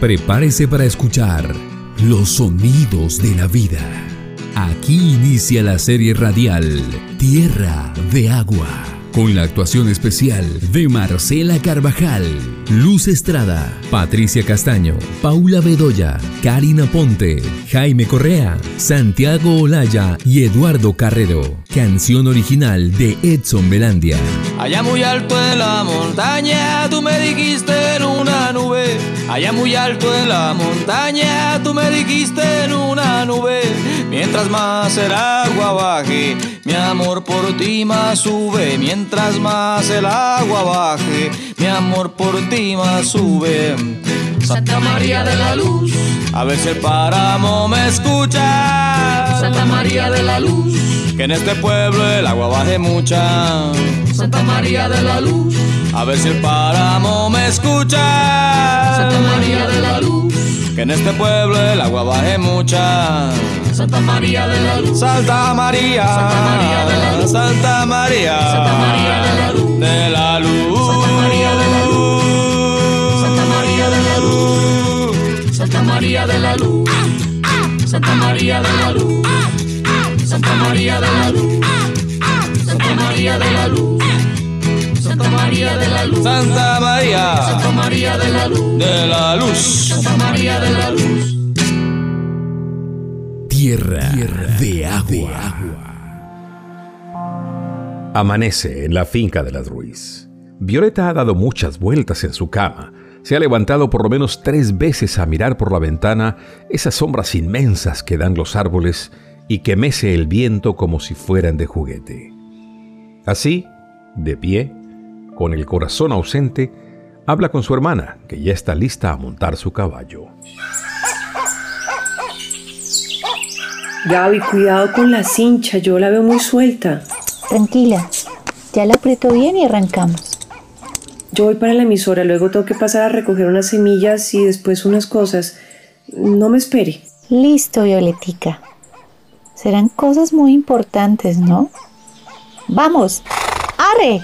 Prepárese para escuchar los sonidos de la vida. Aquí inicia la serie radial Tierra de Agua, con la actuación especial de Marcela Carvajal, Luz Estrada, Patricia Castaño, Paula Bedoya, Karina Ponte, Jaime Correa, Santiago Olaya y Eduardo Carrero. Canción original de Edson Belandia. Allá muy alto en la montaña, tú me dijiste en una nube. Allá muy alto en la montaña, tú me dijiste en una nube. Mientras más el agua baje, mi amor por ti más sube. Mientras más el agua baje, mi amor por ti sube. Santa María de la Luz, a ver si el páramo me escucha. Santa María de la Luz, que en este pueblo el agua baje mucha. Santa María de la Luz, a ver si el páramo me escucha. Santa María de la Luz, que en este pueblo el agua baje mucha. Santa María de la Luz, Santa María, Santa María de la Luz, Santa María, Santa María de la Luz, de la Luz, Santa María de la Luz, Santa María de la Luz, Santa María de la Luz, Santa María de la Luz. Santa María de la Luz. Santa María. Santa María de la Luz. De la Luz. Santa María de la Luz. Tierra, de agua. Amanece en la finca de las Ruiz. Violeta ha dado muchas vueltas en su cama. Se ha levantado por lo menos tres veces a mirar por la ventana esas sombras inmensas que dan los árboles y que mece el viento como si fueran de juguete. Así, de pie, con el corazón ausente, habla con su hermana, que ya está lista a montar su caballo. Gaby, cuidado con la cincha, yo la veo muy suelta. Tranquila, ya la aprieto bien y arrancamos. Yo voy para la emisora, luego tengo que pasar a recoger unas semillas y después unas cosas. No me espere. Listo, Violetica. Serán cosas muy importantes, ¿no? ¡Vamos! ¡Arre!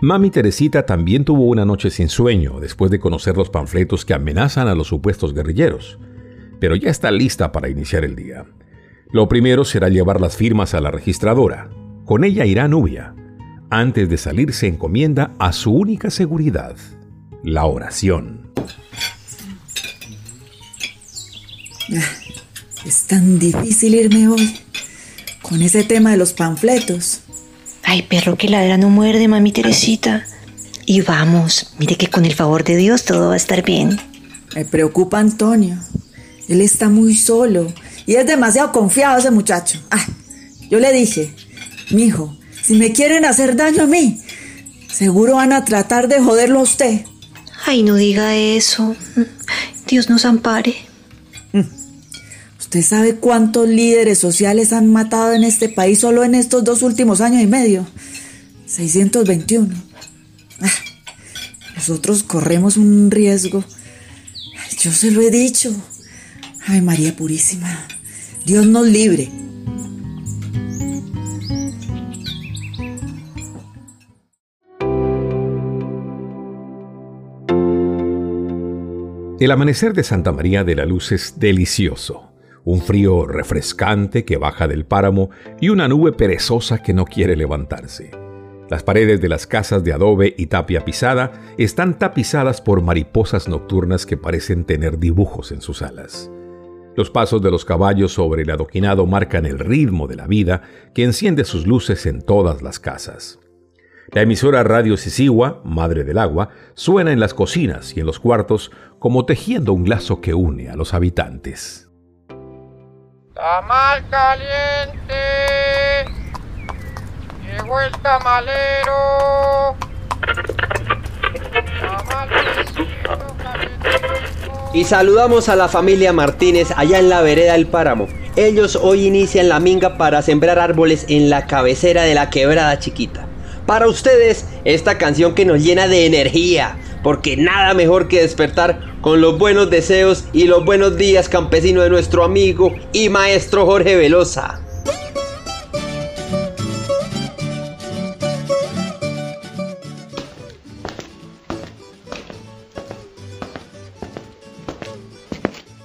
Mami Teresita también tuvo una noche sin sueño después de conocer los panfletos que amenazan a los supuestos guerrilleros, pero ya está lista para iniciar el día. Lo primero será llevar las firmas a la registradora. Con ella irá Nubia. Antes de salir se encomienda a su única seguridad, la oración. Es tan difícil irme hoy con ese tema de los panfletos. Ay, perro que ladra no muerde, mami Teresita. Y vamos, mire que con el favor de Dios todo va a estar bien. Me preocupa Antonio. Él está muy solo y es demasiado confiado ese muchacho. Ah, yo le dije, mijo, si me quieren hacer daño a mí, seguro van a tratar de joderlo a usted. Ay, no diga eso. Dios nos ampare. ¿Usted sabe cuántos líderes sociales han matado en este país solo en estos dos últimos años y medio? 621. Ah, nosotros corremos un riesgo. Yo se lo he dicho. Ay, María Purísima, Dios nos libre. El amanecer de Santa María de la Luz es delicioso. Un frío refrescante que baja del páramo y una nube perezosa que no quiere levantarse. Las paredes de las casas de adobe y tapia pisada están tapizadas por mariposas nocturnas que parecen tener dibujos en sus alas. Los pasos de los caballos sobre el adoquinado marcan el ritmo de la vida que enciende sus luces en todas las casas. La emisora Radio Sisigua, Madre del Agua, suena en las cocinas y en los cuartos como tejiendo un lazo que une a los habitantes. Tamal caliente. Llegó el tamalero. Tamal Y saludamos a la familia Martínez allá en la vereda del páramo. Ellos hoy inician la minga para sembrar árboles en la cabecera de la quebrada chiquita. Para ustedes, esta canción que nos llena de energía, porque nada mejor que despertar con los buenos deseos y los buenos días campesino de nuestro amigo y maestro Jorge Velosa.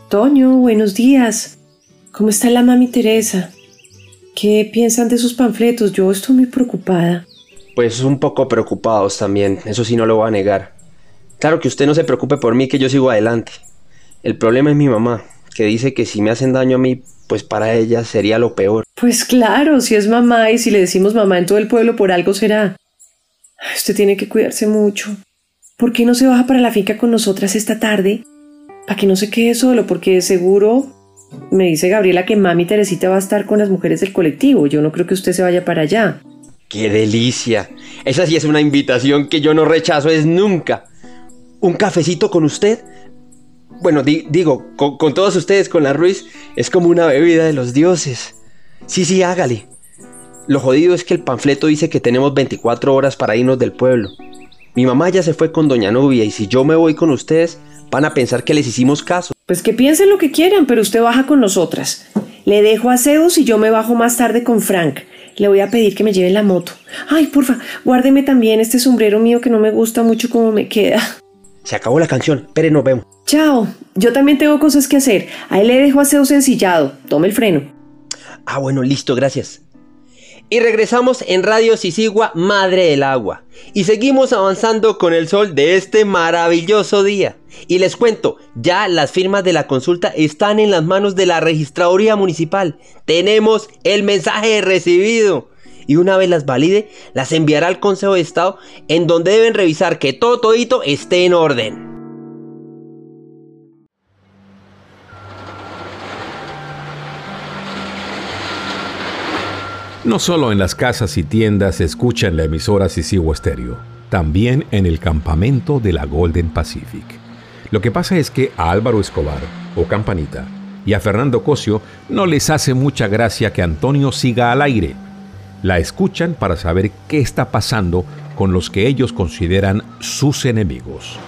Toño, buenos días. ¿Cómo está la mami Teresa? ¿Qué piensan de sus panfletos? Yo estoy muy preocupada. Pues un poco preocupados también, eso sí no lo voy a negar. Claro que usted no se preocupe por mí, que yo sigo adelante. El problema es mi mamá, que dice que si me hacen daño a mí, pues para ella sería lo peor. Pues claro, si es mamá y si le decimos mamá en todo el pueblo por algo será. Usted tiene que cuidarse mucho. ¿Por qué no se baja para la finca con nosotras esta tarde? Para que no se quede solo, porque seguro me dice Gabriela que mami Teresita va a estar con las mujeres del colectivo. Yo no creo que usted se vaya para allá. ¡Qué delicia! Esa sí es una invitación que yo no rechazo es nunca. ¿Un cafecito con usted? Bueno, digo, con, con todos ustedes, con la Ruiz, es como una bebida de los dioses. Sí, sí, hágale. Lo jodido es que el panfleto dice que tenemos 24 horas para irnos del pueblo. Mi mamá ya se fue con Doña Nubia y si yo me voy con ustedes, van a pensar que les hicimos caso. Pues que piensen lo que quieran, pero usted baja con nosotras. Le dejo a Zeus y yo me bajo más tarde con Frank. Le voy a pedir que me lleve la moto. Ay, porfa, guárdeme también este sombrero mío que no me gusta mucho como me queda. Se acabó la canción, pero nos vemos. Chao, yo también tengo cosas que hacer. Ahí le dejo a Zeus ensillado. Tome el freno. Ah, bueno, listo, gracias. Y regresamos en Radio Sisigua, Madre del Agua. Y seguimos avanzando con el sol de este maravilloso día. Y les cuento, ya las firmas de la consulta están en las manos de la registraduría municipal. Tenemos el mensaje recibido. Y una vez las valide, las enviará al Consejo de Estado en donde deben revisar que todo todito esté en orden. No solo en las casas y tiendas se escuchan la emisora Sisiwo Stereo, también en el campamento de la Golden Pacific. Lo que pasa es que a Álvaro Escobar, o Campanita, y a Fernando Cosio no les hace mucha gracia que Antonio siga al aire. La escuchan para saber qué está pasando con los que ellos consideran sus enemigos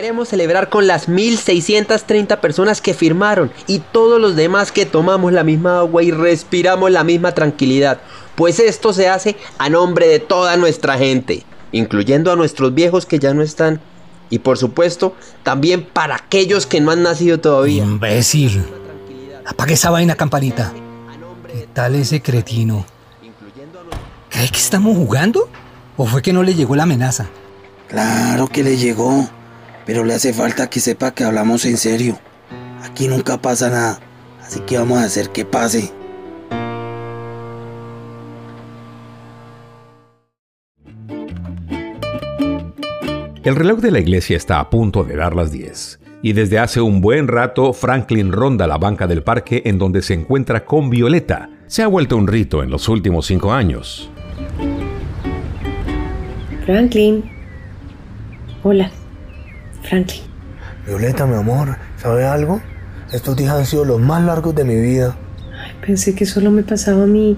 queremos celebrar con las 1630 personas que firmaron y todos los demás que tomamos la misma agua y respiramos la misma tranquilidad. Pues esto se hace a nombre de toda nuestra gente, incluyendo a nuestros viejos que ya no están. Y por supuesto, también para aquellos que no han nacido todavía. Imbécil. Apague esa vaina, campanita. ¿Qué tal ese cretino? ¿Cree que estamos jugando? ¿O fue que no le llegó la amenaza? Claro que le llegó pero le hace falta que sepa que hablamos en serio. Aquí nunca pasa nada, así que vamos a hacer que pase. El reloj de la iglesia está a punto de dar las 10 y desde hace un buen rato Franklin ronda la banca del parque en donde se encuentra con Violeta. Se ha vuelto un rito en los últimos cinco años. Franklin. Hola. Franklin. Violeta, mi amor, ¿sabe algo? Estos días han sido los más largos de mi vida. Ay, pensé que solo me pasaba a mí.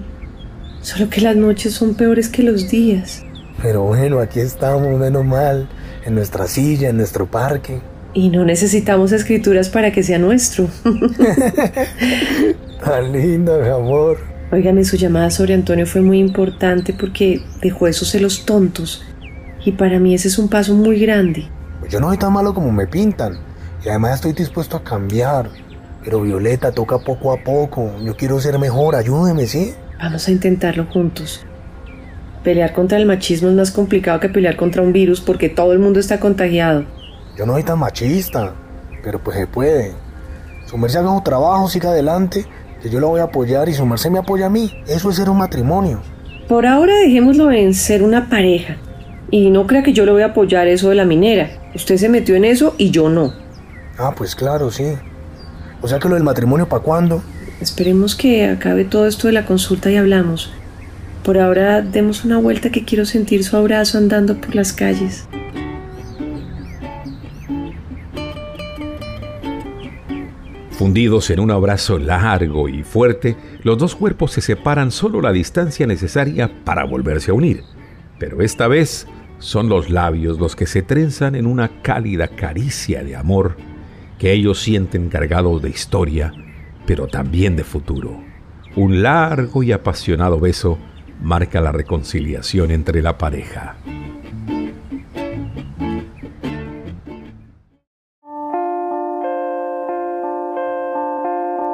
Solo que las noches son peores que los días. Pero bueno, aquí estamos, menos mal, en nuestra silla, en nuestro parque. Y no necesitamos escrituras para que sea nuestro. Tan linda, mi amor. Óigame, su llamada sobre Antonio fue muy importante porque dejó esos celos tontos. Y para mí ese es un paso muy grande. Pues yo no soy tan malo como me pintan. Y además estoy dispuesto a cambiar. Pero Violeta, toca poco a poco. Yo quiero ser mejor, ayúdeme, ¿sí? Vamos a intentarlo juntos. Pelear contra el machismo es más complicado que pelear contra un virus porque todo el mundo está contagiado. Yo no soy tan machista, pero pues se puede. Sumerse haga su trabajo, siga adelante, que yo lo voy a apoyar y Sumerse me apoya a mí. Eso es ser un matrimonio. Por ahora dejémoslo en ser una pareja. Y no crea que yo le voy a apoyar eso de la minera. Usted se metió en eso y yo no. Ah, pues claro, sí. O sea que lo del matrimonio, ¿para cuándo? Esperemos que acabe todo esto de la consulta y hablamos. Por ahora demos una vuelta que quiero sentir su abrazo andando por las calles. Fundidos en un abrazo largo y fuerte, los dos cuerpos se separan solo la distancia necesaria para volverse a unir. Pero esta vez son los labios los que se trenzan en una cálida caricia de amor que ellos sienten cargados de historia, pero también de futuro. Un largo y apasionado beso marca la reconciliación entre la pareja.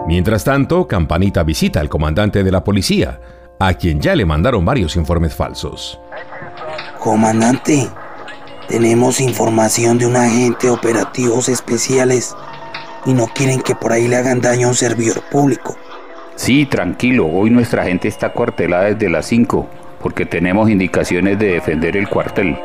Mientras tanto, Campanita visita al comandante de la policía, a quien ya le mandaron varios informes falsos. Comandante, tenemos información de un agente de operativos especiales y no quieren que por ahí le hagan daño a un servidor público. Sí, tranquilo, hoy nuestra gente está cuartelada desde las 5 porque tenemos indicaciones de defender el cuartel.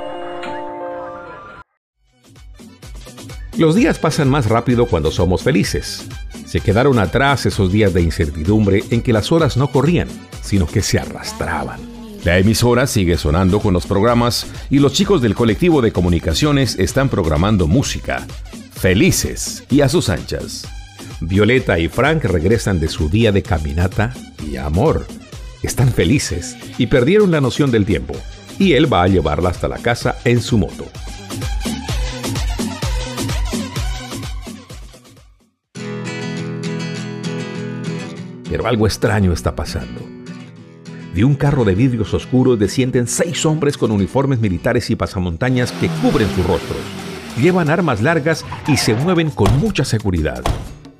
Los días pasan más rápido cuando somos felices. Se quedaron atrás esos días de incertidumbre en que las horas no corrían, sino que se arrastraban. La emisora sigue sonando con los programas y los chicos del colectivo de comunicaciones están programando música. Felices y a sus anchas. Violeta y Frank regresan de su día de caminata y amor. Están felices y perdieron la noción del tiempo. Y él va a llevarla hasta la casa en su moto. Pero algo extraño está pasando. De un carro de vidrios oscuros descienden seis hombres con uniformes militares y pasamontañas que cubren sus rostros. Llevan armas largas y se mueven con mucha seguridad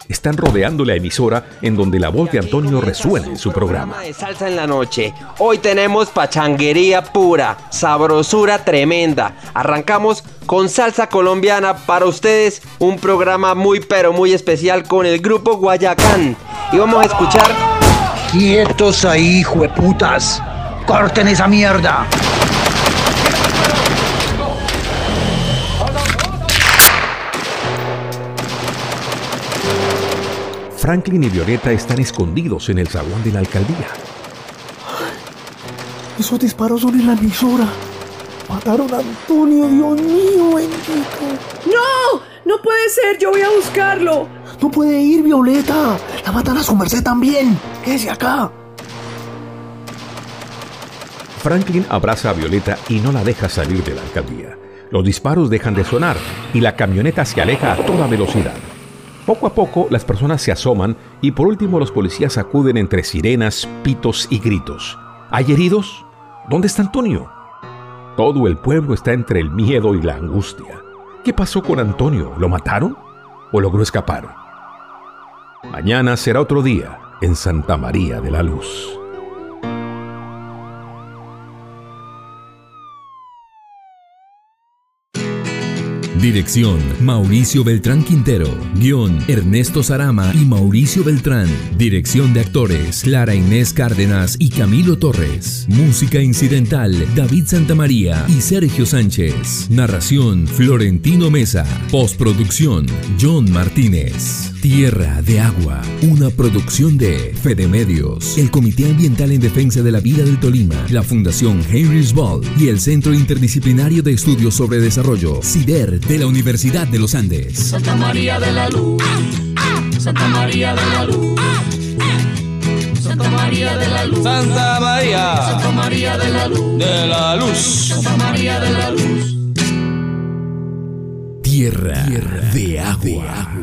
están rodeando la emisora en donde la voz de Antonio resuena en su programa. De salsa en la noche. Hoy tenemos pachanguería pura, sabrosura tremenda. Arrancamos con salsa colombiana para ustedes, un programa muy pero muy especial con el grupo Guayacán. Y vamos a escuchar Quietos ahí, jueputas. Corten esa mierda. Franklin y Violeta están escondidos en el zaguán de la alcaldía. Esos disparos son en la emisora. Mataron a Antonio, Dios mío, bendito. ¡No! ¡No puede ser! ¡Yo voy a buscarlo! No puede ir, Violeta. La matan a su merced también. Quédese acá. Franklin abraza a Violeta y no la deja salir de la alcaldía. Los disparos dejan de sonar y la camioneta se aleja a toda velocidad. Poco a poco las personas se asoman y por último los policías acuden entre sirenas, pitos y gritos. ¿Hay heridos? ¿Dónde está Antonio? Todo el pueblo está entre el miedo y la angustia. ¿Qué pasó con Antonio? ¿Lo mataron? ¿O logró escapar? Mañana será otro día en Santa María de la Luz. Dirección Mauricio Beltrán Quintero. Guión Ernesto Sarama y Mauricio Beltrán. Dirección de actores Clara Inés Cárdenas y Camilo Torres. Música incidental David Santamaría y Sergio Sánchez. Narración Florentino Mesa. Postproducción John Martínez. Tierra de Agua, una producción de Fede Medios, el Comité Ambiental en Defensa de la Vida del Tolima, la Fundación Heinrich Ball y el Centro Interdisciplinario de Estudios sobre Desarrollo, CIDER, de la Universidad de los Andes. Santa María de la Luz. Santa María de la Luz. Santa María de la Luz. Santa María. Santa María de la Luz. De la Luz. Santa María de la Luz. Tierra, de agua.